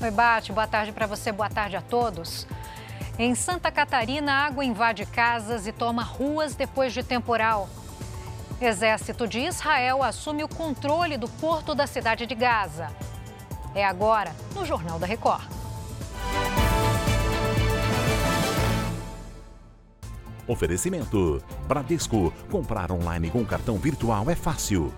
Oi, Bate, boa tarde para você, boa tarde a todos. Em Santa Catarina, água invade casas e toma ruas depois de temporal. Exército de Israel assume o controle do porto da cidade de Gaza. É agora, no Jornal da Record. Oferecimento: Bradesco. Comprar online com cartão virtual é fácil.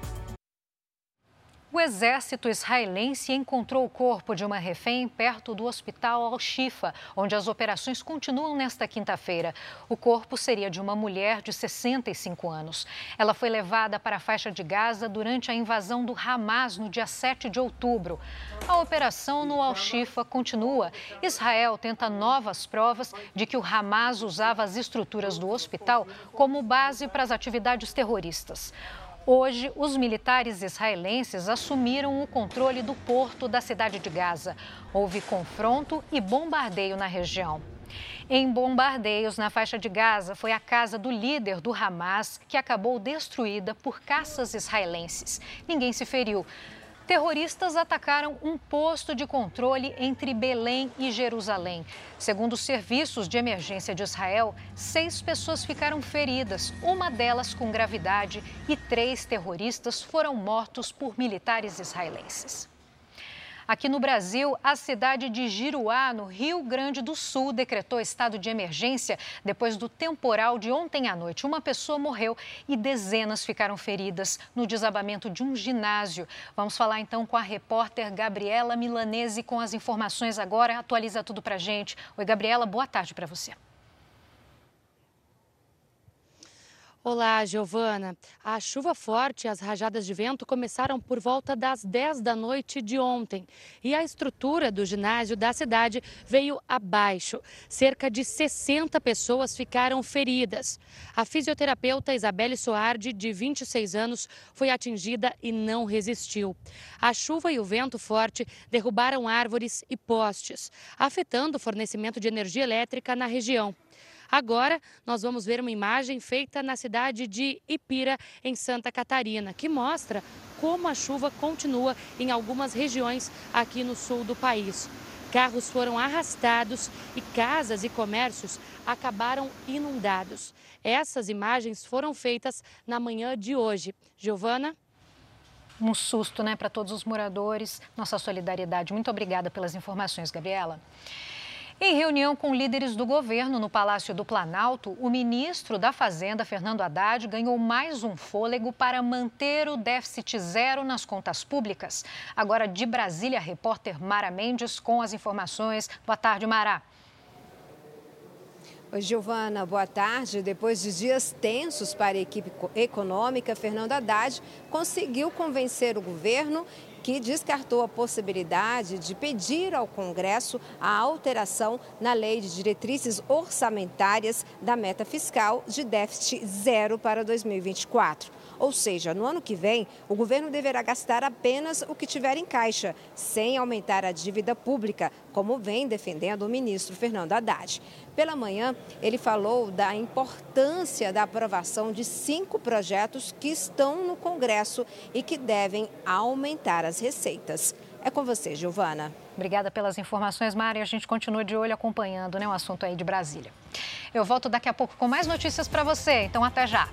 O exército israelense encontrou o corpo de uma refém perto do hospital Al-Shifa, onde as operações continuam nesta quinta-feira. O corpo seria de uma mulher de 65 anos. Ela foi levada para a faixa de Gaza durante a invasão do Hamas no dia 7 de outubro. A operação no Al-Shifa continua. Israel tenta novas provas de que o Hamas usava as estruturas do hospital como base para as atividades terroristas. Hoje, os militares israelenses assumiram o controle do porto da cidade de Gaza. Houve confronto e bombardeio na região. Em bombardeios na faixa de Gaza, foi a casa do líder do Hamas que acabou destruída por caças israelenses. Ninguém se feriu. Terroristas atacaram um posto de controle entre Belém e Jerusalém. Segundo os serviços de emergência de Israel, seis pessoas ficaram feridas, uma delas com gravidade, e três terroristas foram mortos por militares israelenses. Aqui no Brasil, a cidade de Giruá, no Rio Grande do Sul, decretou estado de emergência depois do temporal de ontem à noite. Uma pessoa morreu e dezenas ficaram feridas no desabamento de um ginásio. Vamos falar então com a repórter Gabriela Milanese com as informações agora. Atualiza tudo para gente. Oi, Gabriela, boa tarde para você. Olá, Giovana. A chuva forte e as rajadas de vento começaram por volta das 10 da noite de ontem e a estrutura do ginásio da cidade veio abaixo. Cerca de 60 pessoas ficaram feridas. A fisioterapeuta Isabelle Soardi, de 26 anos, foi atingida e não resistiu. A chuva e o vento forte derrubaram árvores e postes, afetando o fornecimento de energia elétrica na região. Agora, nós vamos ver uma imagem feita na cidade de Ipira, em Santa Catarina, que mostra como a chuva continua em algumas regiões aqui no sul do país. Carros foram arrastados e casas e comércios acabaram inundados. Essas imagens foram feitas na manhã de hoje. Giovana? Um susto, né, para todos os moradores. Nossa solidariedade. Muito obrigada pelas informações, Gabriela. Em reunião com líderes do governo no Palácio do Planalto, o ministro da Fazenda, Fernando Haddad, ganhou mais um fôlego para manter o déficit zero nas contas públicas. Agora, de Brasília, a repórter Mara Mendes com as informações. Boa tarde, Mara. Giovana, boa tarde. Depois de dias tensos para a equipe econômica, Fernando Haddad conseguiu convencer o governo que descartou a possibilidade de pedir ao Congresso a alteração na lei de diretrizes orçamentárias da meta fiscal de déficit zero para 2024. Ou seja, no ano que vem, o governo deverá gastar apenas o que tiver em caixa, sem aumentar a dívida pública, como vem defendendo o ministro Fernando Haddad. Pela manhã, ele falou da importância da aprovação de cinco projetos que estão no Congresso e que devem aumentar as receitas. É com você, Giovana. Obrigada pelas informações, Mari. A gente continua de olho acompanhando né, o assunto aí de Brasília. Eu volto daqui a pouco com mais notícias para você, então até já.